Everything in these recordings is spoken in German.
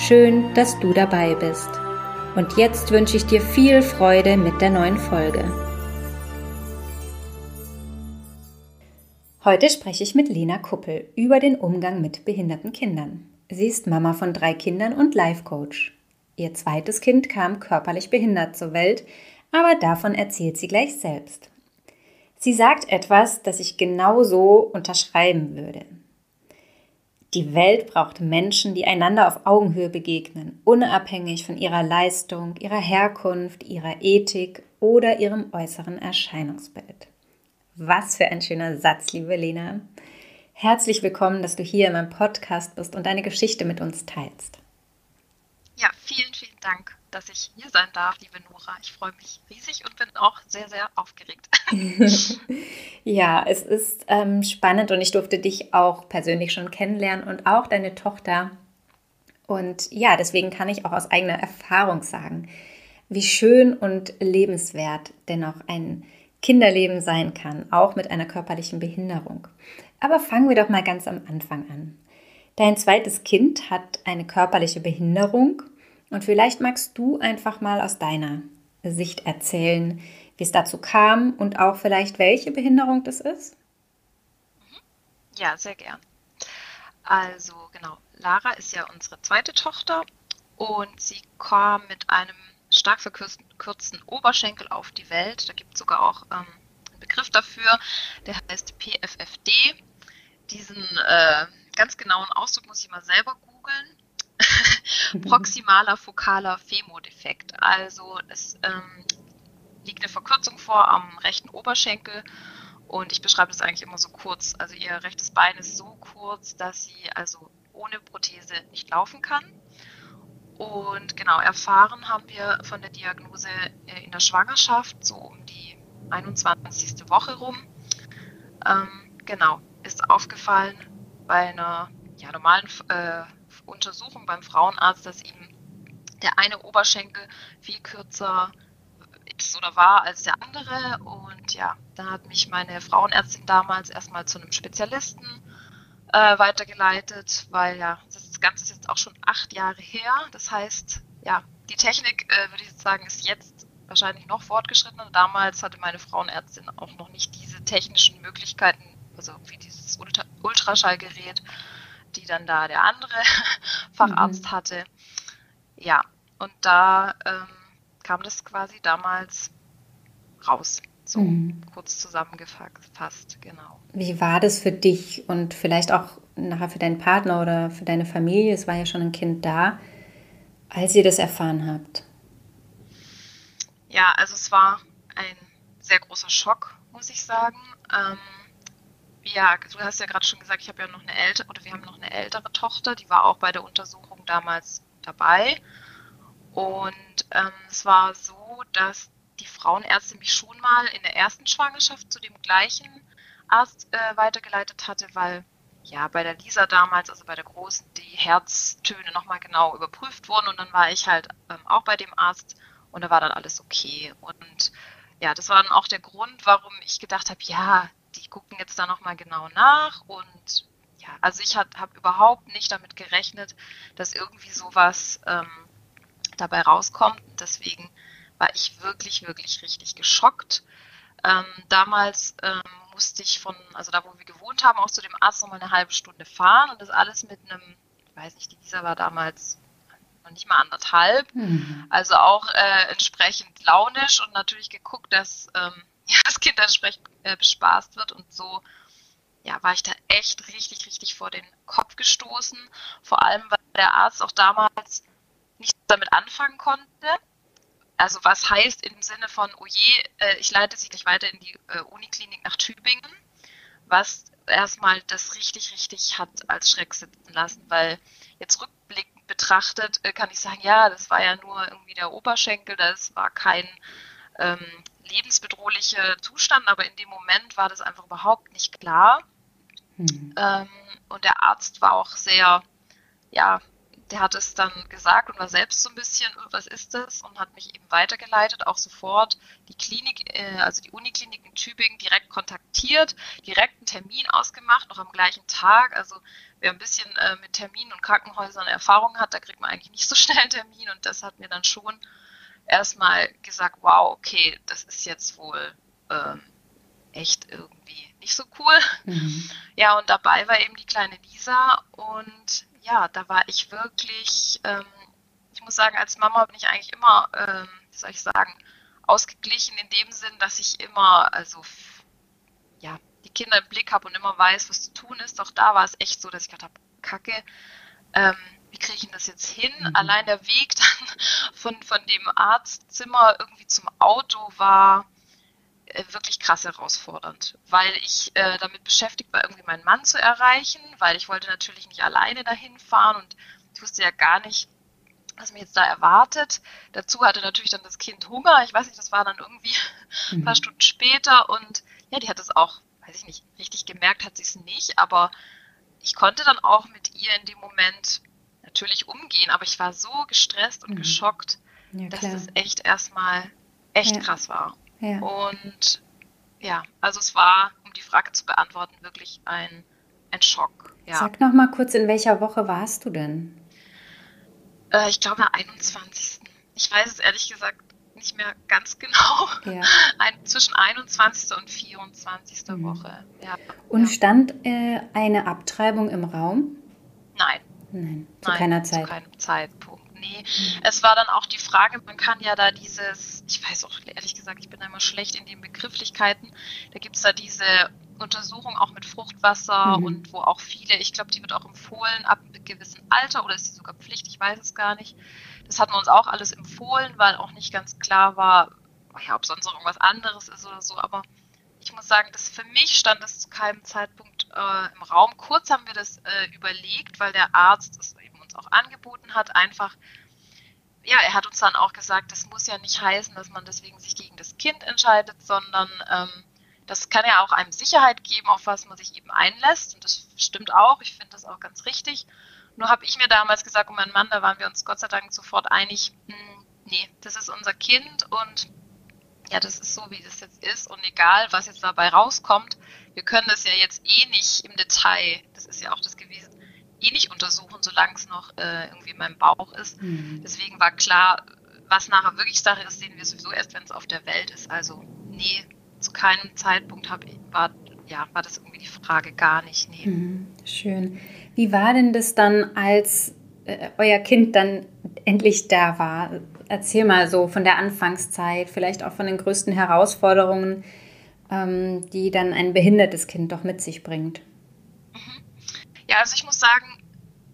Schön, dass du dabei bist. Und jetzt wünsche ich dir viel Freude mit der neuen Folge. Heute spreche ich mit Lena Kuppel über den Umgang mit behinderten Kindern. Sie ist Mama von drei Kindern und Life Coach. Ihr zweites Kind kam körperlich behindert zur Welt, aber davon erzählt sie gleich selbst. Sie sagt etwas, das ich genauso unterschreiben würde. Die Welt braucht Menschen, die einander auf Augenhöhe begegnen, unabhängig von ihrer Leistung, ihrer Herkunft, ihrer Ethik oder ihrem äußeren Erscheinungsbild. Was für ein schöner Satz, liebe Lena. Herzlich willkommen, dass du hier in meinem Podcast bist und deine Geschichte mit uns teilst. Ja, vielen, vielen Dank dass ich hier sein darf, liebe Nora. Ich freue mich riesig und bin auch sehr, sehr aufgeregt. ja, es ist ähm, spannend und ich durfte dich auch persönlich schon kennenlernen und auch deine Tochter. Und ja, deswegen kann ich auch aus eigener Erfahrung sagen, wie schön und lebenswert dennoch ein Kinderleben sein kann, auch mit einer körperlichen Behinderung. Aber fangen wir doch mal ganz am Anfang an. Dein zweites Kind hat eine körperliche Behinderung und vielleicht magst du einfach mal aus deiner Sicht erzählen, wie es dazu kam und auch vielleicht welche Behinderung das ist? Ja, sehr gern. Also genau, Lara ist ja unsere zweite Tochter und sie kam mit einem stark verkürzten Oberschenkel auf die Welt. Da gibt es sogar auch ähm, einen Begriff dafür, der heißt PFFD. Diesen äh, ganz genauen Ausdruck muss ich mal selber googeln. Proximaler fokaler Femodefekt. Also es ähm, liegt eine Verkürzung vor am rechten Oberschenkel und ich beschreibe das eigentlich immer so kurz. Also ihr rechtes Bein ist so kurz, dass sie also ohne Prothese nicht laufen kann. Und genau, erfahren haben wir von der Diagnose äh, in der Schwangerschaft, so um die 21. Woche rum. Ähm, genau, ist aufgefallen bei einer ja, normalen äh, Untersuchung beim Frauenarzt, dass ihm der eine Oberschenkel viel kürzer ist oder war als der andere. Und ja, dann hat mich meine Frauenärztin damals erstmal zu einem Spezialisten äh, weitergeleitet, weil ja, das Ganze ist jetzt auch schon acht Jahre her. Das heißt, ja, die Technik, äh, würde ich jetzt sagen, ist jetzt wahrscheinlich noch fortgeschrittener. Damals hatte meine Frauenärztin auch noch nicht diese technischen Möglichkeiten, also wie dieses Ultraschallgerät die dann da der andere Facharzt mhm. hatte. Ja, und da ähm, kam das quasi damals raus. So mhm. kurz zusammengefasst, genau. Wie war das für dich und vielleicht auch nachher für deinen Partner oder für deine Familie? Es war ja schon ein Kind da, als ihr das erfahren habt. Ja, also es war ein sehr großer Schock, muss ich sagen. Ähm, ja, du hast ja gerade schon gesagt, ich habe ja noch eine ältere oder wir haben noch eine ältere Tochter, die war auch bei der Untersuchung damals dabei. Und ähm, es war so, dass die Frauenärztin mich schon mal in der ersten Schwangerschaft zu dem gleichen Arzt äh, weitergeleitet hatte, weil ja bei der Lisa damals, also bei der großen, die Herztöne nochmal genau überprüft wurden und dann war ich halt ähm, auch bei dem Arzt und da war dann alles okay. Und ja, das war dann auch der Grund, warum ich gedacht habe, ja, die gucken jetzt da nochmal genau nach und ja, also ich habe überhaupt nicht damit gerechnet, dass irgendwie sowas ähm, dabei rauskommt. Deswegen war ich wirklich, wirklich richtig geschockt. Ähm, damals ähm, musste ich von, also da wo wir gewohnt haben, auch zu dem Arzt nochmal eine halbe Stunde fahren und das alles mit einem, ich weiß nicht, die Lisa war damals noch nicht mal anderthalb, mhm. also auch äh, entsprechend launisch und natürlich geguckt, dass ähm, das Kind entsprechend äh, bespaßt wird. Und so ja, war ich da echt richtig, richtig vor den Kopf gestoßen. Vor allem, weil der Arzt auch damals nicht damit anfangen konnte. Also was heißt im Sinne von, oh je, äh, ich leite sie gleich weiter in die äh, Uniklinik nach Tübingen, was erstmal das richtig, richtig hat als Schreck sitzen lassen, weil jetzt rückblickend betrachtet, äh, kann ich sagen, ja, das war ja nur irgendwie der Oberschenkel, das war kein ähm, lebensbedrohlicher Zustand, aber in dem Moment war das einfach überhaupt nicht klar. Mhm. Ähm, und der Arzt war auch sehr, ja, der hat es dann gesagt und war selbst so ein bisschen, oh, was ist das? Und hat mich eben weitergeleitet, auch sofort die Klinik, äh, also die Uniklinik in Tübingen direkt kontaktiert, direkt einen Termin ausgemacht, noch am gleichen Tag. Also wer ein bisschen äh, mit Terminen und Krankenhäusern Erfahrung hat, da kriegt man eigentlich nicht so schnell einen Termin und das hat mir dann schon erstmal gesagt, wow, okay, das ist jetzt wohl ähm, echt irgendwie nicht so cool. Mhm. Ja, und dabei war eben die kleine Lisa und ja, da war ich wirklich, ähm, ich muss sagen, als Mama bin ich eigentlich immer, ähm, wie soll ich sagen, ausgeglichen in dem Sinn, dass ich immer, also ja, die Kinder im Blick habe und immer weiß, was zu tun ist. Doch da war es echt so, dass ich gedacht habe, Kacke, ähm, wie kriege ich denn das jetzt hin? Mhm. Allein der Weg dann von, von dem Arztzimmer irgendwie zum Auto war äh, wirklich krass herausfordernd, weil ich äh, damit beschäftigt war, irgendwie meinen Mann zu erreichen, weil ich wollte natürlich nicht alleine dahin fahren und ich wusste ja gar nicht, was mich jetzt da erwartet. Dazu hatte natürlich dann das Kind Hunger. Ich weiß nicht, das war dann irgendwie mhm. ein paar Stunden später und ja, die hat es auch, weiß ich nicht, richtig gemerkt hat sie es nicht, aber ich konnte dann auch mit ihr in dem Moment natürlich umgehen, aber ich war so gestresst und mhm. geschockt, ja, dass es echt erstmal echt ja. krass war. Ja. Und ja, also es war, um die Frage zu beantworten, wirklich ein, ein Schock. Ja. Sag noch mal kurz, in welcher Woche warst du denn? Äh, ich glaube, am 21. Ich weiß es ehrlich gesagt nicht mehr ganz genau. Ja. Ein, zwischen 21. und 24. Mhm. Woche. Ja. Und stand äh, eine Abtreibung im Raum? Nein. Nein, zu Nein, keiner Zeit. Zu keinem Zeitpunkt. Nee, mhm. es war dann auch die Frage, man kann ja da dieses, ich weiß auch ehrlich gesagt, ich bin da immer schlecht in den Begrifflichkeiten, da gibt es da diese Untersuchung auch mit Fruchtwasser mhm. und wo auch viele, ich glaube, die wird auch empfohlen ab einem gewissen Alter oder ist sie sogar Pflicht, ich weiß es gar nicht. Das hatten wir uns auch alles empfohlen, weil auch nicht ganz klar war, ja, ob sonst noch irgendwas anderes ist oder so, aber ich muss sagen, dass für mich stand das zu keinem Zeitpunkt äh, im Raum. Kurz haben wir das äh, überlegt, weil der Arzt es eben uns auch angeboten hat, einfach ja, er hat uns dann auch gesagt, das muss ja nicht heißen, dass man deswegen sich gegen das Kind entscheidet, sondern ähm, das kann ja auch einem Sicherheit geben, auf was man sich eben einlässt. Und das stimmt auch. Ich finde das auch ganz richtig. Nur habe ich mir damals gesagt, und mein Mann, da waren wir uns Gott sei Dank sofort einig, mh, hm, nee, das ist unser Kind und ja, das ist so, wie das jetzt ist. Und egal, was jetzt dabei rauskommt, wir können das ja jetzt eh nicht im Detail, das ist ja auch das gewesen, eh nicht untersuchen, solange es noch äh, irgendwie in meinem Bauch ist. Mhm. Deswegen war klar, was nachher wirklich Sache ist, sehen wir sowieso erst, wenn es auf der Welt ist. Also, nee, zu keinem Zeitpunkt hab, war, ja, war das irgendwie die Frage gar nicht. Nee. Mhm, schön. Wie war denn das dann, als äh, euer Kind dann endlich da war? Erzähl mal so von der Anfangszeit, vielleicht auch von den größten Herausforderungen, ähm, die dann ein behindertes Kind doch mit sich bringt. Ja, also ich muss sagen,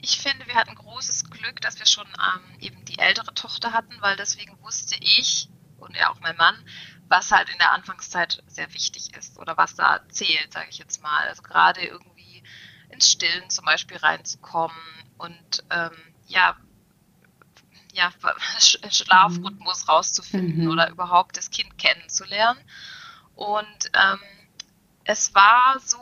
ich finde, wir hatten großes Glück, dass wir schon ähm, eben die ältere Tochter hatten, weil deswegen wusste ich und ja auch mein Mann, was halt in der Anfangszeit sehr wichtig ist oder was da zählt, sage ich jetzt mal. Also gerade irgendwie ins Stillen zum Beispiel reinzukommen und ähm, ja, ja, Schlafrhythmus mhm. rauszufinden mhm. oder überhaupt das Kind kennenzulernen. Und ähm, es war so,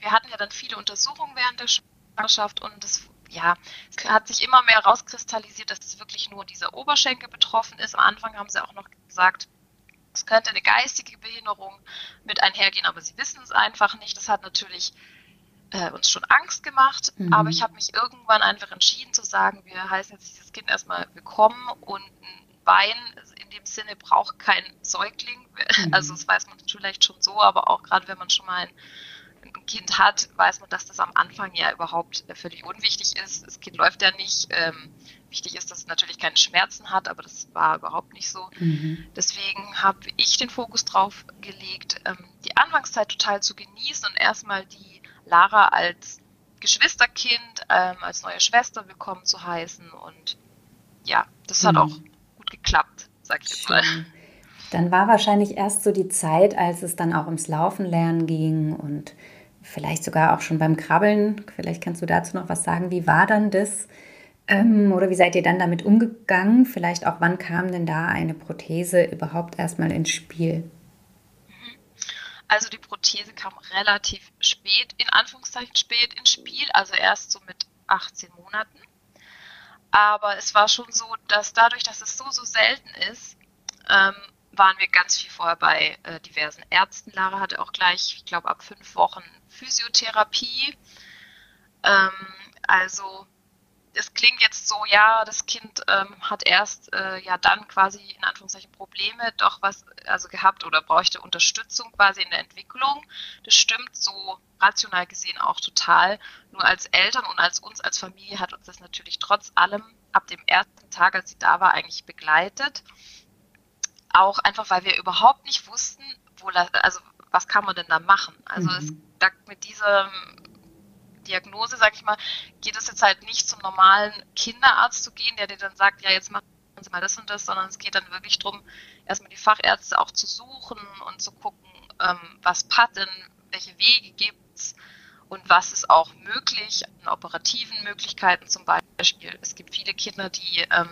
wir hatten ja dann viele Untersuchungen während der Schwangerschaft und es ja, es hat sich immer mehr rauskristallisiert, dass es wirklich nur dieser Oberschenkel betroffen ist. Am Anfang haben sie auch noch gesagt, es könnte eine geistige Behinderung mit einhergehen, aber sie wissen es einfach nicht. Das hat natürlich äh, uns schon Angst gemacht, mhm. aber ich habe mich irgendwann einfach entschieden zu sagen, wir heißen jetzt dieses Kind erstmal willkommen und ein Bein in dem Sinne braucht kein Säugling. Mhm. Also das weiß man vielleicht schon so, aber auch gerade wenn man schon mal ein ein Kind hat, weiß man, dass das am Anfang ja überhaupt völlig unwichtig ist. Das Kind läuft ja nicht. Ähm, wichtig ist, dass es natürlich keine Schmerzen hat, aber das war überhaupt nicht so. Mhm. Deswegen habe ich den Fokus drauf gelegt, ähm, die Anfangszeit total zu genießen und erstmal die Lara als Geschwisterkind, ähm, als neue Schwester willkommen zu heißen. Und ja, das hat mhm. auch gut geklappt, sag ich jetzt mal. Dann war wahrscheinlich erst so die Zeit, als es dann auch ums Laufen lernen ging und vielleicht sogar auch schon beim Krabbeln. Vielleicht kannst du dazu noch was sagen. Wie war dann das, Ähm, oder wie seid ihr dann damit umgegangen? Vielleicht auch, wann kam denn da eine Prothese überhaupt erstmal ins Spiel? Also die Prothese kam relativ spät, in Anführungszeichen spät ins Spiel, also erst so mit 18 Monaten. Aber es war schon so, dass dadurch, dass es so, so selten ist, ähm, waren wir ganz viel vorher bei äh, diversen Ärzten. Lara hatte auch gleich, ich glaube, ab fünf Wochen Physiotherapie. Ähm, also es klingt jetzt so, ja, das Kind ähm, hat erst äh, ja dann quasi in Anführungszeichen Probleme doch was also gehabt oder bräuchte Unterstützung quasi in der Entwicklung. Das stimmt so rational gesehen auch total. Nur als Eltern und als uns als Familie hat uns das natürlich trotz allem ab dem ersten Tag, als sie da war, eigentlich begleitet. Auch einfach, weil wir überhaupt nicht wussten, wo, also was kann man denn da machen? Also mhm. es, da, mit diesem Diagnose, sag ich mal, geht es jetzt halt nicht zum normalen Kinderarzt zu gehen, der dir dann sagt, ja, jetzt machen Sie mal das und das, sondern es geht dann wirklich darum, erstmal die Fachärzte auch zu suchen und zu gucken, ähm, was passt denn, welche Wege gibt es und was ist auch möglich an operativen Möglichkeiten zum Beispiel. Es gibt viele Kinder, die ähm,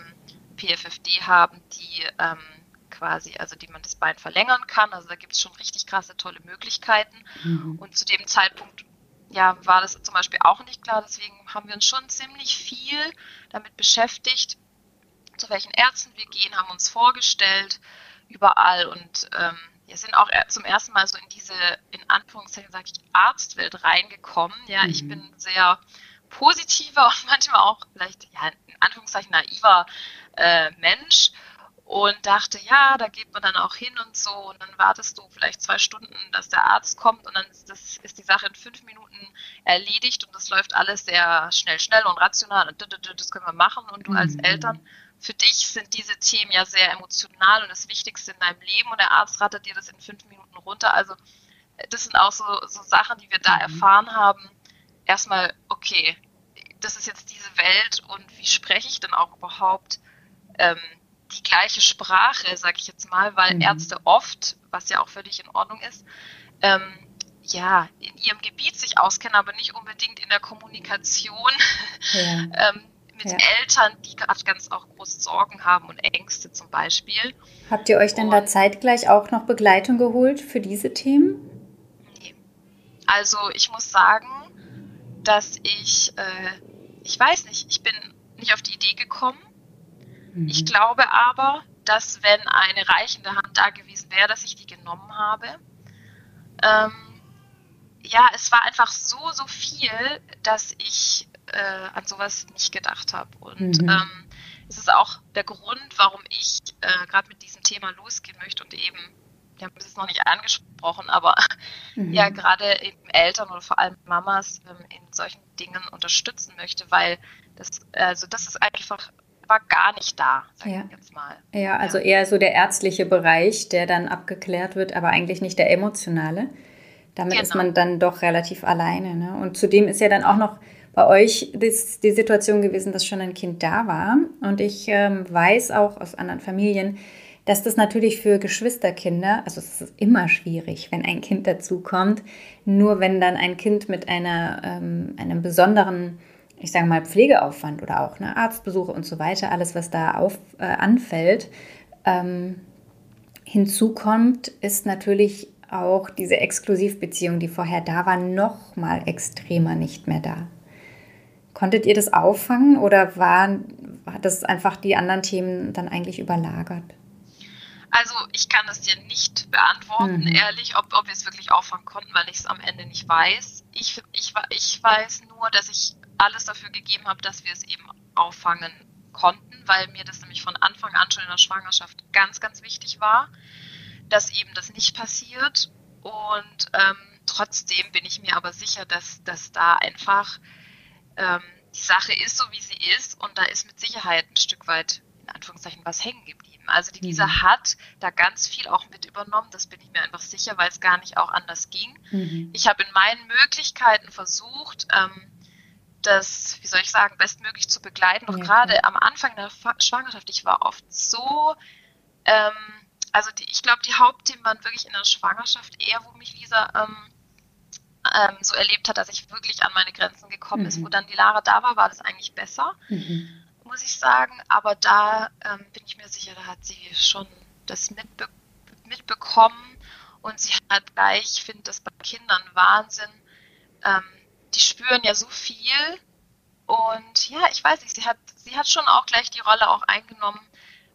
PFFD haben, die ähm, quasi, also die man das Bein verlängern kann. Also da gibt es schon richtig krasse, tolle Möglichkeiten. Mhm. Und zu dem Zeitpunkt ja, war das zum Beispiel auch nicht klar. Deswegen haben wir uns schon ziemlich viel damit beschäftigt, zu welchen Ärzten wir gehen, haben uns vorgestellt, überall und ähm, wir sind auch zum ersten Mal so in diese, in Anführungszeichen sage ich, Arztwelt reingekommen. Ja, mhm. ich bin sehr positiver und manchmal auch vielleicht, ja, in Anführungszeichen naiver äh, Mensch und dachte, ja, da geht man dann auch hin und so und dann wartest du vielleicht zwei Stunden, dass der Arzt kommt und dann ist, das, ist die Sache in fünf Minuten erledigt und das läuft alles sehr schnell, schnell und rational und das können wir machen und du als mhm. Eltern, für dich sind diese Themen ja sehr emotional und das Wichtigste in deinem Leben und der Arzt rattert dir das in fünf Minuten runter, also das sind auch so, so Sachen, die wir da mhm. erfahren haben. Erstmal, okay, das ist jetzt diese Welt und wie spreche ich denn auch überhaupt ähm, die gleiche Sprache, sage ich jetzt mal, weil mhm. Ärzte oft, was ja auch völlig in Ordnung ist, ähm, ja, in ihrem Gebiet sich auskennen, aber nicht unbedingt in der Kommunikation ja. ähm, mit ja. Eltern, die gerade ganz auch große Sorgen haben und Ängste zum Beispiel. Habt ihr euch denn und, da zeitgleich auch noch Begleitung geholt für diese Themen? Nee. Also ich muss sagen, dass ich, äh, ich weiß nicht, ich bin nicht auf die Idee gekommen, Mhm. Ich glaube aber, dass wenn eine reichende Hand da gewesen wäre, dass ich die genommen habe. Ähm, ja, es war einfach so, so viel, dass ich äh, an sowas nicht gedacht habe. Und mhm. ähm, es ist auch der Grund, warum ich äh, gerade mit diesem Thema losgehen möchte und eben, wir haben es noch nicht angesprochen, aber mhm. ja, gerade eben Eltern oder vor allem Mamas ähm, in solchen Dingen unterstützen möchte, weil das, also das ist einfach war gar nicht da, sag ja. ich jetzt mal. Ja, also ja. eher so der ärztliche Bereich, der dann abgeklärt wird, aber eigentlich nicht der emotionale. Damit genau. ist man dann doch relativ alleine. Ne? Und zudem ist ja dann auch noch bei euch das, die Situation gewesen, dass schon ein Kind da war. Und ich ähm, weiß auch aus anderen Familien, dass das natürlich für Geschwisterkinder, also es ist immer schwierig, wenn ein Kind dazukommt, nur wenn dann ein Kind mit einer, ähm, einem besonderen ich sage mal, Pflegeaufwand oder auch ne, Arztbesuche und so weiter, alles, was da auf, äh, anfällt, ähm, hinzukommt, ist natürlich auch diese Exklusivbeziehung, die vorher da war, noch mal extremer nicht mehr da. Konntet ihr das auffangen oder war, hat das einfach die anderen Themen dann eigentlich überlagert? Also ich kann das dir nicht beantworten, mhm. ehrlich, ob, ob wir es wirklich auffangen konnten, weil ich es am Ende nicht weiß. Ich, ich, ich weiß nur, dass ich alles dafür gegeben habe, dass wir es eben auffangen konnten, weil mir das nämlich von Anfang an schon in der Schwangerschaft ganz, ganz wichtig war, dass eben das nicht passiert. Und ähm, trotzdem bin ich mir aber sicher, dass, dass da einfach ähm, die Sache ist, so wie sie ist. Und da ist mit Sicherheit ein Stück weit, in Anführungszeichen, was hängen geblieben. Also die Lisa mhm. hat da ganz viel auch mit übernommen, das bin ich mir einfach sicher, weil es gar nicht auch anders ging. Mhm. Ich habe in meinen Möglichkeiten versucht, ähm, das, wie soll ich sagen, bestmöglich zu begleiten. Doch ja, gerade am Anfang der Schwangerschaft, ich war oft so, ähm, also die, ich glaube, die Hauptthemen waren wirklich in der Schwangerschaft eher, wo mich Lisa ähm, ähm, so erlebt hat, dass ich wirklich an meine Grenzen gekommen mhm. ist. Wo dann die Lara da war, war das eigentlich besser. Mhm. muss ich sagen. Aber da ähm, bin ich mir sicher, da hat sie schon das mitbe mitbekommen und sie hat gleich, ich finde das bei Kindern Wahnsinn, ähm, die spüren ja so viel und ja, ich weiß nicht, sie hat, sie hat schon auch gleich die Rolle auch eingenommen,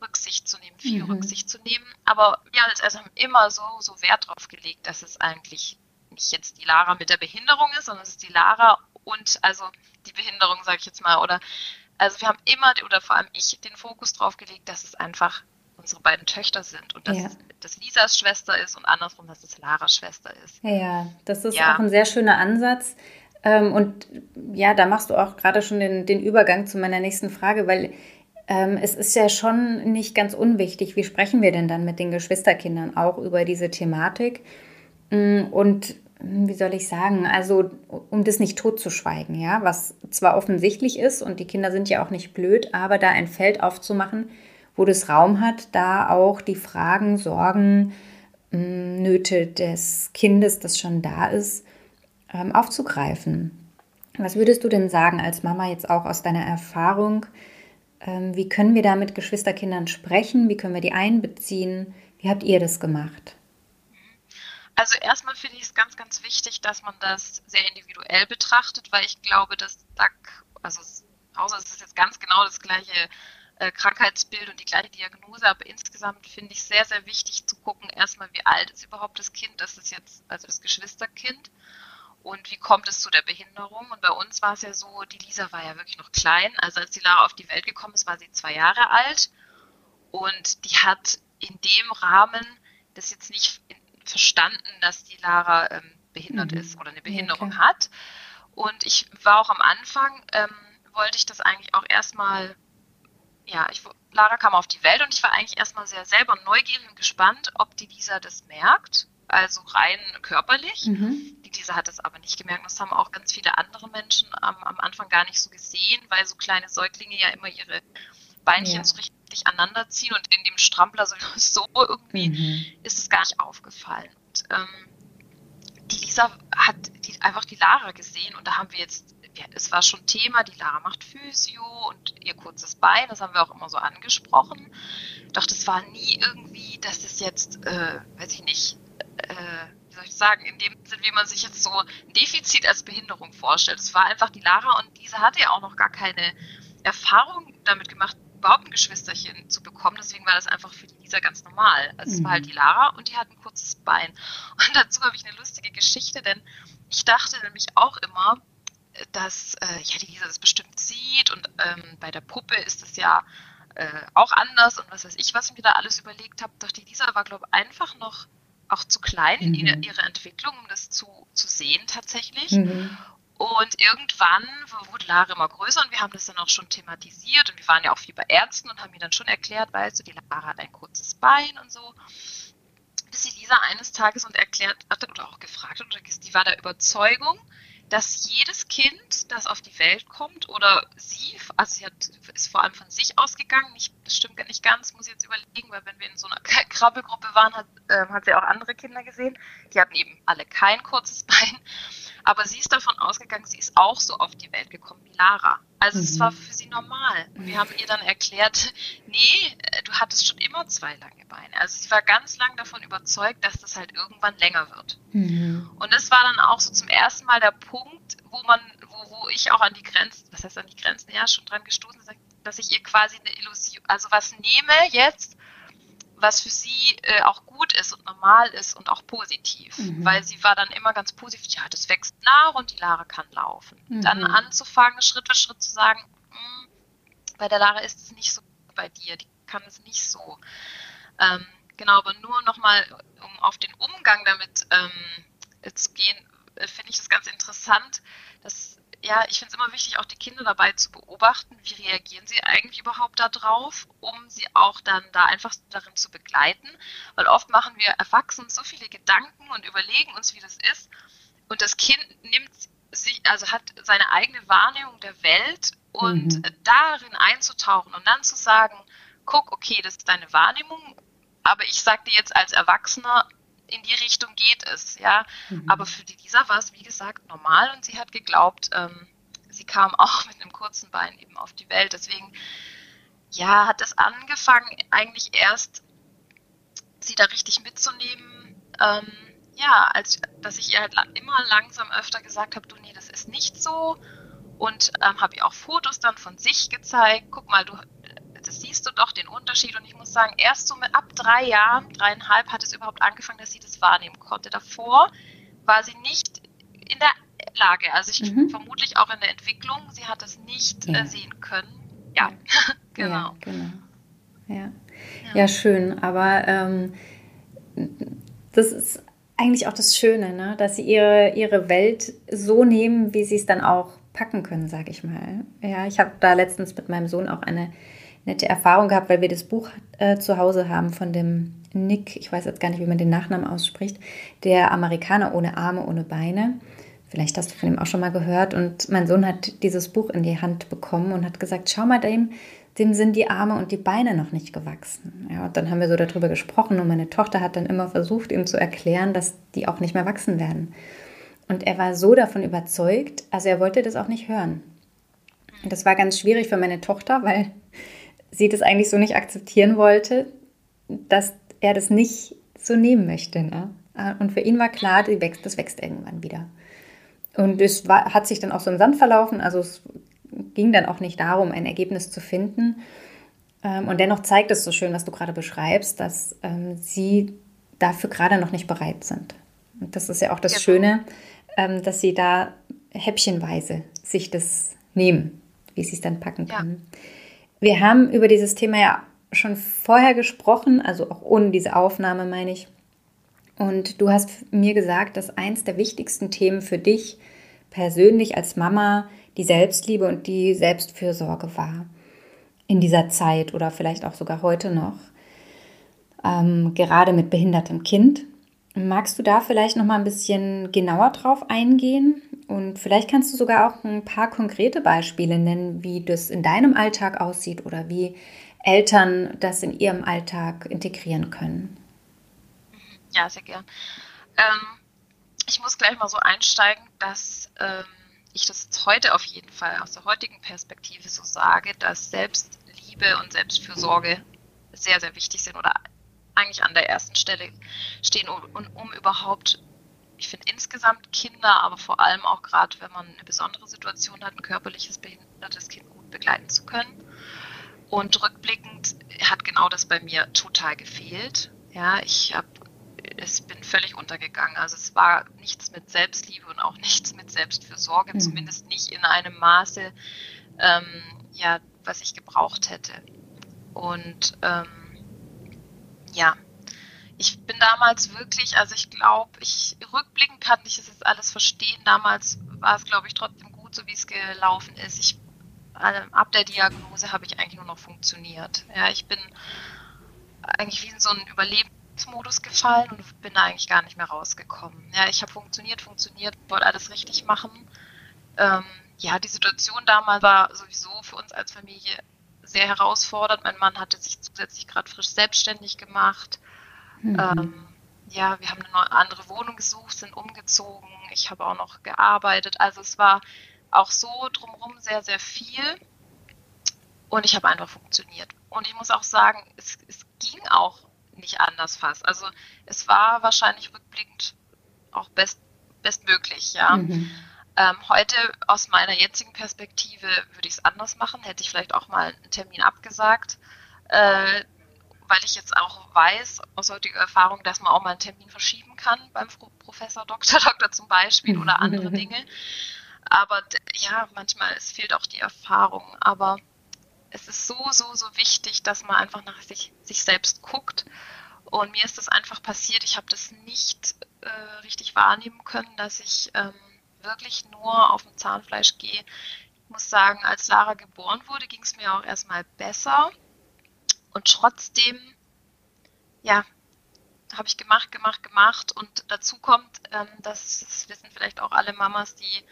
Rücksicht zu nehmen, viel mhm. Rücksicht zu nehmen. Aber wir also haben immer so, so Wert drauf gelegt, dass es eigentlich nicht jetzt die Lara mit der Behinderung ist, sondern es ist die Lara und also die Behinderung, sage ich jetzt mal, oder also wir haben immer, oder vor allem ich, den Fokus drauf gelegt, dass es einfach unsere beiden Töchter sind und dass, ja. dass Lisas Schwester ist und andersrum, dass es Laras Schwester ist. Ja, das ist ja. auch ein sehr schöner Ansatz. Ähm, und ja, da machst du auch gerade schon den, den Übergang zu meiner nächsten Frage, weil ähm, es ist ja schon nicht ganz unwichtig, wie sprechen wir denn dann mit den Geschwisterkindern auch über diese Thematik? Mm, und wie soll ich sagen, also um das nicht totzuschweigen, ja, was zwar offensichtlich ist und die Kinder sind ja auch nicht blöd, aber da ein Feld aufzumachen, wo das Raum hat, da auch die Fragen, Sorgen, mm, Nöte des Kindes, das schon da ist, ähm, aufzugreifen. Was würdest du denn sagen als Mama jetzt auch aus deiner Erfahrung? Ähm, wie können wir da mit Geschwisterkindern sprechen? Wie können wir die einbeziehen? Wie habt ihr das gemacht? Also erstmal finde ich es ganz, ganz wichtig, dass man das sehr individuell betrachtet, weil ich glaube, dass DAC, also außer es ist jetzt ganz genau das gleiche äh, Krankheitsbild und die gleiche Diagnose, aber insgesamt finde ich sehr, sehr wichtig zu gucken, erstmal, wie alt ist überhaupt das Kind, das ist jetzt, also das Geschwisterkind und wie kommt es zu der Behinderung. Und bei uns war es ja so, die Lisa war ja wirklich noch klein. Also als die Lara auf die Welt gekommen ist, war sie zwei Jahre alt. Und die hat in dem Rahmen das jetzt nicht verstanden, dass die Lara ähm, behindert mhm. ist oder eine Behinderung okay. hat. Und ich war auch am Anfang, ähm, wollte ich das eigentlich auch erstmal, ja, ich, Lara kam auf die Welt und ich war eigentlich erstmal sehr selber neugierig und gespannt, ob die Lisa das merkt also rein körperlich. Mhm. Die Lisa hat es aber nicht gemerkt. Das haben auch ganz viele andere Menschen am, am Anfang gar nicht so gesehen, weil so kleine Säuglinge ja immer ihre Beinchen ja. so richtig aneinander ziehen und in dem Strampler so, so irgendwie mhm. ist es gar nicht aufgefallen. Und, ähm, die Lisa hat die, einfach die Lara gesehen und da haben wir jetzt, ja, es war schon Thema, die Lara macht Physio und ihr kurzes Bein, das haben wir auch immer so angesprochen. Doch das war nie irgendwie, dass es jetzt, äh, weiß ich nicht, äh, wie soll ich sagen, in dem Sinn, wie man sich jetzt so ein Defizit als Behinderung vorstellt. Es war einfach die Lara und diese hatte ja auch noch gar keine Erfahrung damit gemacht, überhaupt ein Geschwisterchen zu bekommen. Deswegen war das einfach für die Lisa ganz normal. Also mhm. es war halt mhm. die Lara und die hat ein kurzes Bein. Und dazu habe ich eine lustige Geschichte, denn ich dachte nämlich auch immer, dass äh, ja die Lisa das bestimmt sieht und ähm, bei der Puppe ist es ja äh, auch anders und was weiß ich, was ich mir da alles überlegt habe. Doch die Lisa war, glaube ich, einfach noch auch zu klein mhm. in ihrer Entwicklung, um das zu, zu sehen tatsächlich. Mhm. Und irgendwann wurde Lara immer größer und wir haben das dann auch schon thematisiert und wir waren ja auch viel bei Ärzten und haben mir dann schon erklärt, weißt du, die Lara hat ein kurzes Bein und so. Bis sie Lisa eines Tages und erklärt hat oder auch gefragt hat, die war der Überzeugung, dass jedes Kind, das auf die Welt kommt, oder sie, also sie hat, ist vor allem von sich ausgegangen, nicht, das stimmt nicht ganz, muss ich jetzt überlegen, weil wenn wir in so einer Krabbelgruppe waren, hat, äh, hat sie auch andere Kinder gesehen, die hatten eben alle kein kurzes Bein, aber sie ist davon ausgegangen, sie ist auch so auf die Welt gekommen wie Lara. Also mhm. es war für sie normal. Und wir haben ihr dann erklärt, nee, äh, du hattest schon immer zwei lange Beine. Also sie war ganz lang davon überzeugt, dass das halt irgendwann länger wird. Mhm. Und das war dann auch so zum ersten Mal der Punkt, wo man, wo, wo ich auch an die Grenzen, was heißt an die Grenzen, ja, schon dran gestoßen, dass ich ihr quasi eine Illusion, also was nehme jetzt, was für sie äh, auch gut ist und normal ist und auch positiv. Mhm. Weil sie war dann immer ganz positiv, ja, das wächst nach und die Lara kann laufen. Mhm. Dann anzufangen, Schritt für Schritt zu sagen, hm, bei der Lara ist es nicht so bei dir, die kann es nicht so. Ähm, genau, aber nur nochmal, um auf den Umgang damit ähm, zu gehen, äh, finde ich das ganz interessant, dass ja, ich finde es immer wichtig, auch die Kinder dabei zu beobachten, wie reagieren sie eigentlich überhaupt darauf, um sie auch dann da einfach darin zu begleiten. Weil oft machen wir Erwachsenen so viele Gedanken und überlegen uns, wie das ist. Und das Kind nimmt sich, also hat seine eigene Wahrnehmung der Welt und mhm. darin einzutauchen und dann zu sagen, guck, okay, das ist deine Wahrnehmung, aber ich sage dir jetzt als Erwachsener, in die Richtung geht es, ja. Mhm. Aber für die Lisa war es, wie gesagt, normal und sie hat geglaubt, ähm, sie kam auch mit einem kurzen Bein eben auf die Welt. Deswegen, ja, hat es angefangen, eigentlich erst sie da richtig mitzunehmen. Ähm, ja, als dass ich ihr halt immer langsam öfter gesagt habe, du, nee, das ist nicht so. Und ähm, habe ihr auch Fotos dann von sich gezeigt. Guck mal, du, das siehst du doch den Unterschied. Und ich muss sagen, erst so mit ab drei Jahren, dreieinhalb, hat es überhaupt angefangen, dass sie das wahrnehmen konnte. Davor war sie nicht in der Lage. Also ich mhm. vermutlich auch in der Entwicklung. Sie hat es nicht äh, ja. äh, sehen können. Ja, genau. Ja, genau. Ja. Ja. ja. schön. Aber ähm, das ist eigentlich auch das Schöne, ne? dass sie ihre, ihre Welt so nehmen, wie sie es dann auch packen können, sage ich mal. Ja, ich habe da letztens mit meinem Sohn auch eine nette Erfahrung gehabt, weil wir das Buch äh, zu Hause haben von dem Nick, ich weiß jetzt gar nicht, wie man den Nachnamen ausspricht, der Amerikaner ohne Arme, ohne Beine. Vielleicht hast du von ihm auch schon mal gehört. Und mein Sohn hat dieses Buch in die Hand bekommen und hat gesagt, schau mal, dem, dem sind die Arme und die Beine noch nicht gewachsen. Ja, und dann haben wir so darüber gesprochen und meine Tochter hat dann immer versucht, ihm zu erklären, dass die auch nicht mehr wachsen werden. Und er war so davon überzeugt, also er wollte das auch nicht hören. Und das war ganz schwierig für meine Tochter, weil sie das eigentlich so nicht akzeptieren wollte, dass er das nicht so nehmen möchte. Ne? Und für ihn war klar, wächst, das wächst irgendwann wieder. Und es war, hat sich dann auch so im Sand verlaufen. Also es ging dann auch nicht darum, ein Ergebnis zu finden. Ähm, und dennoch zeigt es so schön, was du gerade beschreibst, dass ähm, sie dafür gerade noch nicht bereit sind. Und das ist ja auch das genau. Schöne, ähm, dass sie da häppchenweise sich das nehmen, wie sie es dann packen können. Wir haben über dieses Thema ja schon vorher gesprochen, also auch ohne diese Aufnahme meine ich. Und du hast mir gesagt, dass eins der wichtigsten Themen für dich persönlich als Mama die Selbstliebe und die Selbstfürsorge war. In dieser Zeit oder vielleicht auch sogar heute noch. Ähm, gerade mit behindertem Kind. Magst du da vielleicht noch mal ein bisschen genauer drauf eingehen? Und vielleicht kannst du sogar auch ein paar konkrete Beispiele nennen, wie das in deinem Alltag aussieht oder wie Eltern das in ihrem Alltag integrieren können. Ja, sehr gern. Ähm, ich muss gleich mal so einsteigen, dass ähm, ich das heute auf jeden Fall aus der heutigen Perspektive so sage, dass Selbstliebe und Selbstfürsorge sehr, sehr wichtig sind oder eigentlich an der ersten Stelle stehen, um, um überhaupt, ich finde insgesamt Kinder, aber vor allem auch gerade, wenn man eine besondere Situation hat, ein körperliches behindertes Kind gut begleiten zu können. Und rückblickend hat genau das bei mir total gefehlt. Ja, ich habe es bin völlig untergegangen. Also es war nichts mit Selbstliebe und auch nichts mit Selbstfürsorge, mhm. zumindest nicht in einem Maße, ähm, ja, was ich gebraucht hätte. Und ähm, ja, ich bin damals wirklich, also ich glaube, ich rückblickend kann ich es jetzt alles verstehen. Damals war es, glaube ich, trotzdem gut, so wie es gelaufen ist. Ich ab der Diagnose habe ich eigentlich nur noch funktioniert. Ja, ich bin eigentlich wie in so einen Überlebensmodus gefallen und bin da eigentlich gar nicht mehr rausgekommen. Ja, ich habe funktioniert, funktioniert, wollte alles richtig machen. Ähm, ja, die Situation damals war sowieso für uns als Familie sehr herausfordernd. Mein Mann hatte sich zusätzlich gerade frisch selbstständig gemacht. Mhm. Ähm, ja, wir haben eine neue, andere Wohnung gesucht, sind umgezogen. Ich habe auch noch gearbeitet. Also es war auch so drumherum sehr, sehr viel. Und ich habe einfach funktioniert. Und ich muss auch sagen, es, es ging auch nicht anders fast. Also es war wahrscheinlich rückblickend auch best, bestmöglich, ja. Mhm. Ähm, heute aus meiner jetzigen Perspektive würde ich es anders machen, hätte ich vielleicht auch mal einen Termin abgesagt, äh, weil ich jetzt auch weiß aus heutiger Erfahrung, dass man auch mal einen Termin verschieben kann beim Professor, Doktor, Doktor zum Beispiel oder andere Dinge. Aber ja, manchmal es fehlt auch die Erfahrung. Aber es ist so, so, so wichtig, dass man einfach nach sich, sich selbst guckt. Und mir ist das einfach passiert. Ich habe das nicht äh, richtig wahrnehmen können, dass ich ähm, wirklich nur auf dem Zahnfleisch gehe. Ich muss sagen, als Lara geboren wurde, ging es mir auch erstmal besser. Und trotzdem, ja, habe ich gemacht, gemacht, gemacht. Und dazu kommt, ähm, das, das wissen vielleicht auch alle Mamas, die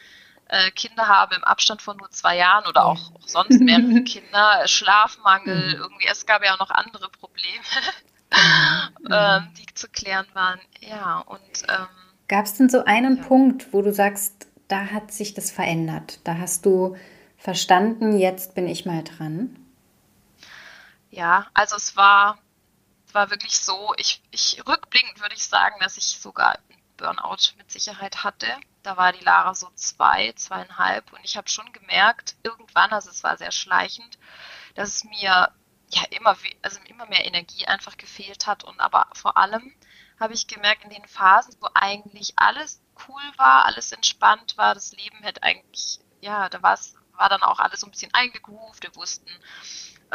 äh, Kinder haben im Abstand von nur zwei Jahren oder auch, auch sonst mehrere Kinder, Schlafmangel, mhm. irgendwie, es gab ja auch noch andere Probleme, mhm. ähm, die zu klären waren. Ja, und ähm, gab es denn so einen ja. Punkt, wo du sagst, da hat sich das verändert? Da hast du verstanden, jetzt bin ich mal dran? Ja, also es war, es war wirklich so, ich, ich rückblickend würde ich sagen, dass ich sogar Burnout mit Sicherheit hatte. Da war die Lara so zwei, zweieinhalb. Und ich habe schon gemerkt, irgendwann, also es war sehr schleichend, dass es mir ja immer, also immer mehr Energie einfach gefehlt hat. Und aber vor allem habe ich gemerkt, in den Phasen, wo eigentlich alles cool war, alles entspannt war, das Leben hätte eigentlich, ja, da war es, war dann auch alles so ein bisschen eingegroovt, wir wussten,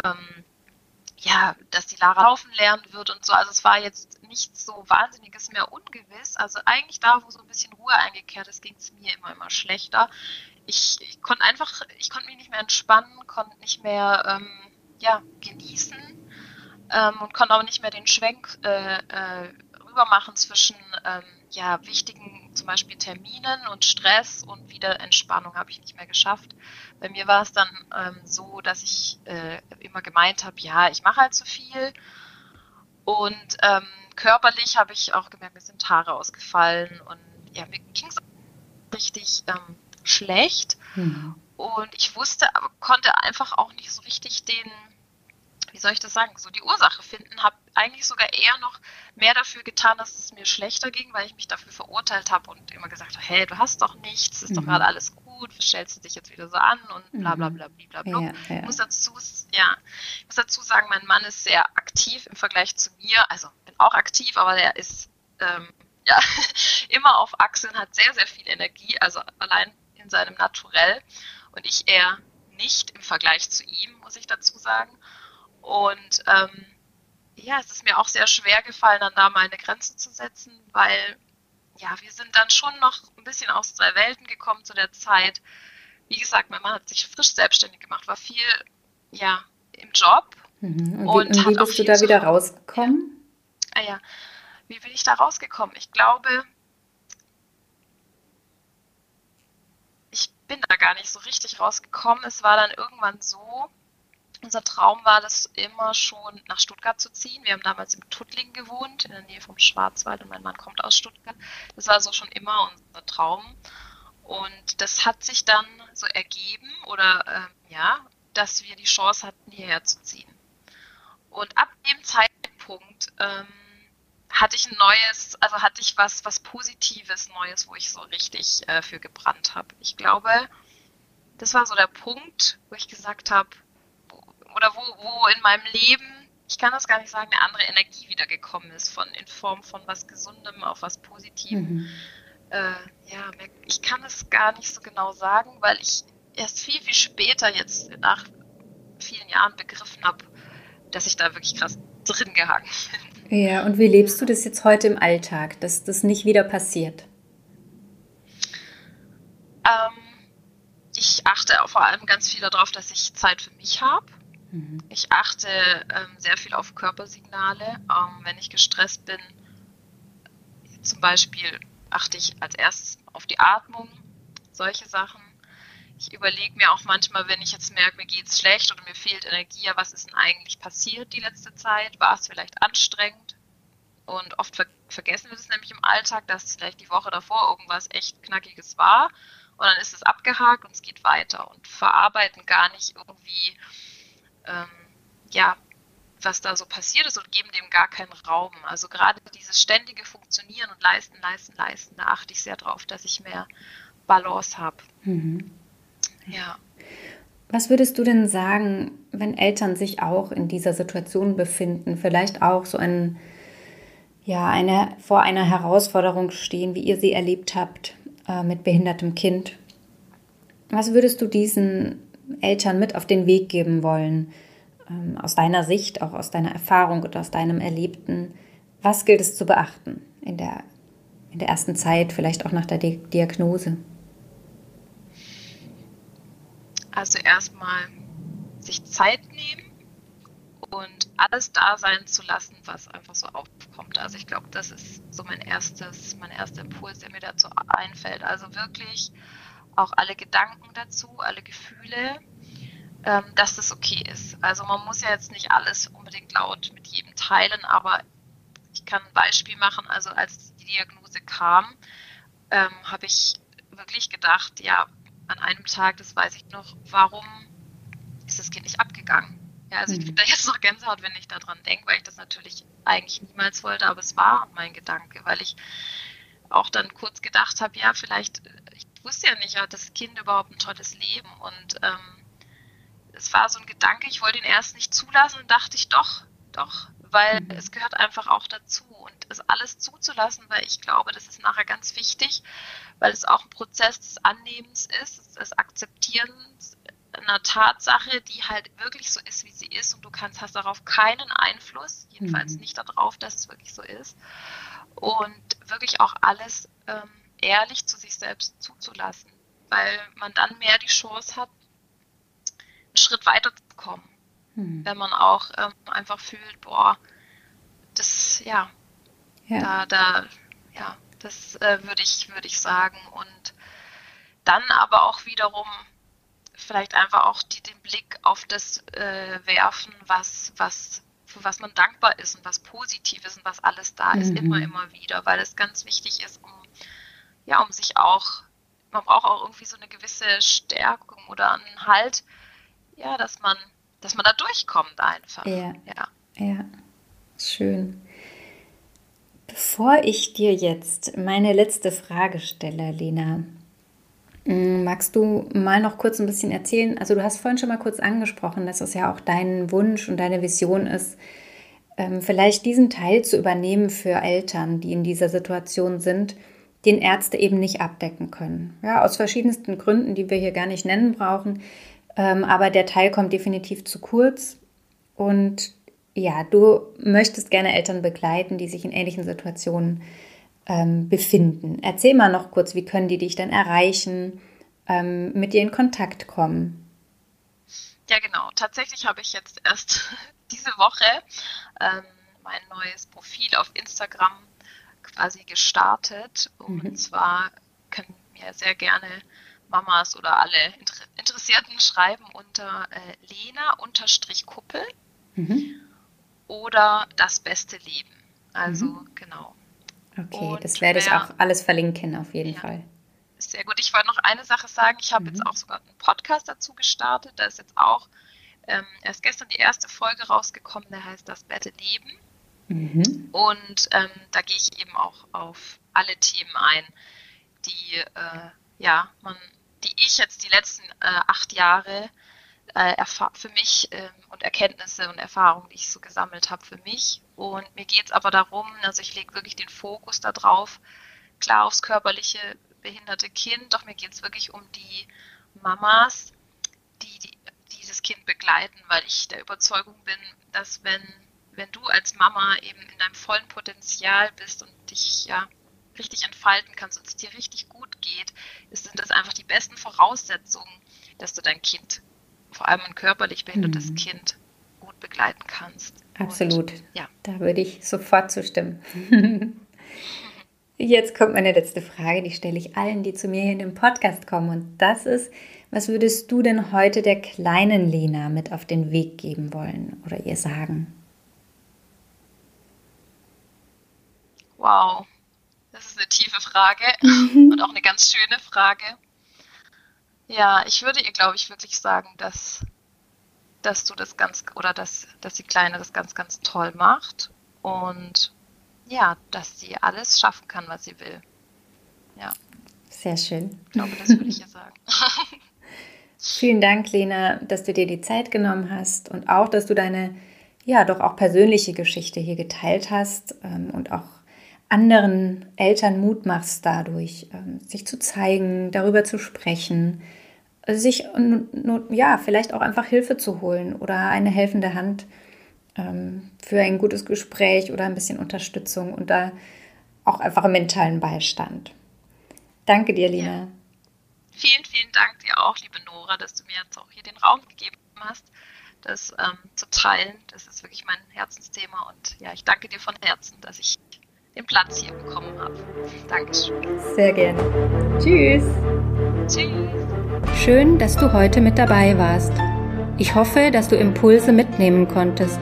ähm, ja, dass die Lara laufen lernen wird und so. Also es war jetzt nichts so Wahnsinniges mehr ungewiss. Also eigentlich da, wo so ein bisschen Ruhe eingekehrt ist, ging es mir immer, immer schlechter. Ich, ich konnte einfach, ich konnte mich nicht mehr entspannen, konnte nicht mehr ähm, ja, genießen ähm, und konnte auch nicht mehr den Schwenk äh, äh, rüber machen zwischen ähm, ja, wichtigen zum Beispiel Terminen und Stress und wieder Entspannung habe ich nicht mehr geschafft. Bei mir war es dann ähm, so, dass ich äh, immer gemeint habe, ja, ich mache halt zu viel. Und ähm, körperlich habe ich auch gemerkt, mir sind Haare ausgefallen und ja, mir ging es richtig ähm, schlecht. Mhm. Und ich wusste, aber konnte einfach auch nicht so richtig den wie soll ich das sagen, so die Ursache finden, habe eigentlich sogar eher noch mehr dafür getan, dass es mir schlechter ging, weil ich mich dafür verurteilt habe und immer gesagt habe, hey, du hast doch nichts, ist mhm. doch gerade alles gut, was stellst du dich jetzt wieder so an und bla bla mhm. bla bla bla. Ja, ja. Ich, muss dazu, ja, ich muss dazu sagen, mein Mann ist sehr aktiv im Vergleich zu mir, also bin auch aktiv, aber der ist ähm, ja, immer auf Achseln, hat sehr, sehr viel Energie, also allein in seinem Naturell und ich eher nicht im Vergleich zu ihm, muss ich dazu sagen. Und ähm, ja, es ist mir auch sehr schwer gefallen, dann da mal eine Grenze zu setzen, weil ja, wir sind dann schon noch ein bisschen aus zwei Welten gekommen zu der Zeit. Wie gesagt, mein Mann hat sich frisch selbstständig gemacht, war viel ja im Job. Mhm. Und, und, wie, und wie bist du da wieder rausgekommen? Ja. Ah ja, wie bin ich da rausgekommen? Ich glaube, ich bin da gar nicht so richtig rausgekommen. Es war dann irgendwann so, unser Traum war das immer schon nach Stuttgart zu ziehen. Wir haben damals im Tuttling gewohnt, in der Nähe vom Schwarzwald und mein Mann kommt aus Stuttgart. Das war so schon immer unser Traum. Und das hat sich dann so ergeben oder äh, ja, dass wir die Chance hatten, hierher zu ziehen. Und ab dem Zeitpunkt ähm, hatte ich ein neues, also hatte ich was, was Positives, Neues, wo ich so richtig äh, für gebrannt habe. Ich glaube, das war so der Punkt, wo ich gesagt habe, oder wo, wo in meinem Leben, ich kann das gar nicht sagen, eine andere Energie wiedergekommen ist, von in Form von was Gesundem auf was Positivem. Mhm. Äh, ja, ich kann es gar nicht so genau sagen, weil ich erst viel, viel später jetzt nach vielen Jahren begriffen habe, dass ich da wirklich krass drin gehangen bin. Ja, und wie lebst du das jetzt heute im Alltag, dass das nicht wieder passiert? Ähm, ich achte vor allem ganz viel darauf, dass ich Zeit für mich habe. Mhm. Ich achte ähm, sehr viel auf Körpersignale. Ähm, wenn ich gestresst bin, zum Beispiel achte ich als erstes auf die Atmung, solche Sachen. Ich überlege mir auch manchmal, wenn ich jetzt merke, mir geht es schlecht oder mir fehlt Energie, ja, was ist denn eigentlich passiert die letzte Zeit? War es vielleicht anstrengend? Und oft ver vergessen wir das nämlich im Alltag, dass vielleicht die Woche davor irgendwas echt Knackiges war. Und dann ist es abgehakt und es geht weiter und verarbeiten gar nicht irgendwie ähm, ja, was da so passiert ist und geben dem gar keinen Raum. Also gerade dieses ständige Funktionieren und Leisten, Leisten, Leisten, da achte ich sehr drauf, dass ich mehr Balance habe. Mhm. Ja. Was würdest du denn sagen, wenn Eltern sich auch in dieser Situation befinden, vielleicht auch so ein, ja, eine, vor einer Herausforderung stehen, wie ihr sie erlebt habt äh, mit behindertem Kind? Was würdest du diesen Eltern mit auf den Weg geben wollen, ähm, aus deiner Sicht, auch aus deiner Erfahrung und aus deinem Erlebten, was gilt es zu beachten in der, in der ersten Zeit, vielleicht auch nach der Di Diagnose? Also erstmal sich Zeit nehmen und alles da sein zu lassen, was einfach so aufkommt. Also ich glaube, das ist so mein erstes, mein erster Impuls, der mir dazu einfällt. Also wirklich auch alle Gedanken dazu, alle Gefühle, ähm, dass das okay ist. Also man muss ja jetzt nicht alles unbedingt laut mit jedem teilen, aber ich kann ein Beispiel machen. Also als die Diagnose kam, ähm, habe ich wirklich gedacht, ja, an einem Tag, das weiß ich noch, warum ist das Kind nicht abgegangen? Ja, also mhm. ich kriege da jetzt noch Gänsehaut, wenn ich daran denke, weil ich das natürlich eigentlich niemals wollte, aber es war mein Gedanke, weil ich auch dann kurz gedacht habe, ja, vielleicht, ich wusste ja nicht, hat das Kind überhaupt ein tolles Leben und ähm, es war so ein Gedanke, ich wollte ihn erst nicht zulassen und dachte ich doch, doch, weil mhm. es gehört einfach auch dazu und es alles zuzulassen, weil ich glaube, das ist nachher ganz wichtig, weil es auch ein Prozess des Annehmens ist, des Akzeptierens einer Tatsache, die halt wirklich so ist, wie sie ist und du kannst hast darauf keinen Einfluss, jedenfalls mhm. nicht darauf, dass es wirklich so ist und wirklich auch alles ähm, ehrlich zu sich selbst zuzulassen, weil man dann mehr die Chance hat, einen Schritt weiterzukommen. Hm. Wenn man auch ähm, einfach fühlt, boah, das, ja, ja. da, da, ja, das äh, würde ich, würde ich sagen. Und dann aber auch wiederum vielleicht einfach auch die, den Blick auf das äh, werfen, was, was, für was man dankbar ist und was positiv ist und was alles da ist, mhm. immer, immer wieder, weil es ganz wichtig ist, um, ja, um sich auch, man braucht auch irgendwie so eine gewisse Stärkung oder einen Halt, ja, dass man, dass man da durchkommt einfach. Ja. Ja, ja. schön. Bevor ich dir jetzt meine letzte Frage stelle, Lena, mm, magst du mal noch kurz ein bisschen erzählen? Also du hast vorhin schon mal kurz angesprochen, dass es ja auch dein Wunsch und deine Vision ist, ähm, vielleicht diesen Teil zu übernehmen für Eltern, die in dieser Situation sind, den Ärzte eben nicht abdecken können. Ja, aus verschiedensten Gründen, die wir hier gar nicht nennen brauchen. Ähm, aber der Teil kommt definitiv zu kurz. Und ja, du möchtest gerne Eltern begleiten, die sich in ähnlichen Situationen ähm, befinden. Erzähl mal noch kurz, wie können die dich dann erreichen, ähm, mit dir in Kontakt kommen? Ja, genau. Tatsächlich habe ich jetzt erst diese Woche mein neues Profil auf Instagram quasi gestartet. Und mhm. zwar können mir sehr gerne Mamas oder alle Inter Interessierten schreiben unter äh, Lena-Kuppel mhm. oder das beste Leben. Also mhm. genau. Okay, und das werde ich auch alles verlinken auf jeden ja, Fall. Sehr gut. Ich wollte noch eine Sache sagen. Ich habe mhm. jetzt auch sogar einen Podcast dazu gestartet. Da ist jetzt auch ähm, erst gestern die erste Folge rausgekommen, der heißt Das Bette Leben. Mhm. Und ähm, da gehe ich eben auch auf alle Themen ein, die äh, ja, man die ich jetzt die letzten äh, acht Jahre äh, für mich äh, und Erkenntnisse und Erfahrungen, die ich so gesammelt habe für mich. Und mir geht es aber darum, also ich lege wirklich den Fokus darauf, klar aufs körperliche behinderte Kind, doch mir geht es wirklich um die Mamas, die, die dieses Kind begleiten, weil ich der Überzeugung bin, dass wenn, wenn du als Mama eben in deinem vollen Potenzial bist und dich ja richtig entfalten kannst und es dir richtig gut geht, sind das einfach die besten Voraussetzungen, dass du dein Kind, vor allem ein körperlich behindertes mhm. Kind, gut begleiten kannst. Absolut. Und, ja. Da würde ich sofort zustimmen. Jetzt kommt meine letzte Frage, die stelle ich allen, die zu mir hier in den Podcast kommen. Und das ist, was würdest du denn heute der kleinen Lena mit auf den Weg geben wollen oder ihr sagen? Wow, das ist eine tiefe Frage und auch eine ganz schöne Frage. Ja, ich würde ihr, glaube ich, wirklich sagen, dass, dass du das ganz, oder dass, dass die Kleine das ganz, ganz toll macht und ja, dass sie alles schaffen kann, was sie will. Ja. Sehr schön. Ich glaube, das würde ich ihr sagen. Vielen Dank, Lena, dass du dir die Zeit genommen hast und auch, dass du deine, ja, doch auch persönliche Geschichte hier geteilt hast ähm, und auch anderen Eltern Mut machst dadurch, ähm, sich zu zeigen, darüber zu sprechen, sich ja vielleicht auch einfach Hilfe zu holen oder eine helfende Hand ähm, für ein gutes Gespräch oder ein bisschen Unterstützung und da auch einfach mentalen Beistand. Danke dir, Lina. Ja. Vielen, vielen Dank dir auch, liebe Nora, dass du mir jetzt auch hier den Raum gegeben hast, das ähm, zu teilen. Das ist wirklich mein Herzensthema und ja, ich danke dir von Herzen, dass ich den Platz hier bekommen habe. Dankeschön. Sehr gerne. Tschüss. Tschüss. Schön, dass du heute mit dabei warst. Ich hoffe, dass du Impulse mitnehmen konntest.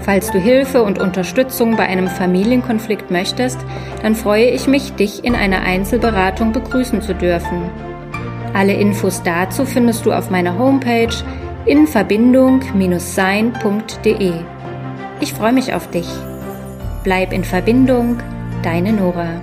Falls du Hilfe und Unterstützung bei einem Familienkonflikt möchtest, dann freue ich mich, dich in einer Einzelberatung begrüßen zu dürfen. Alle Infos dazu findest du auf meiner Homepage in Verbindung-sein.de. Ich freue mich auf dich. Bleib in Verbindung, deine Nora.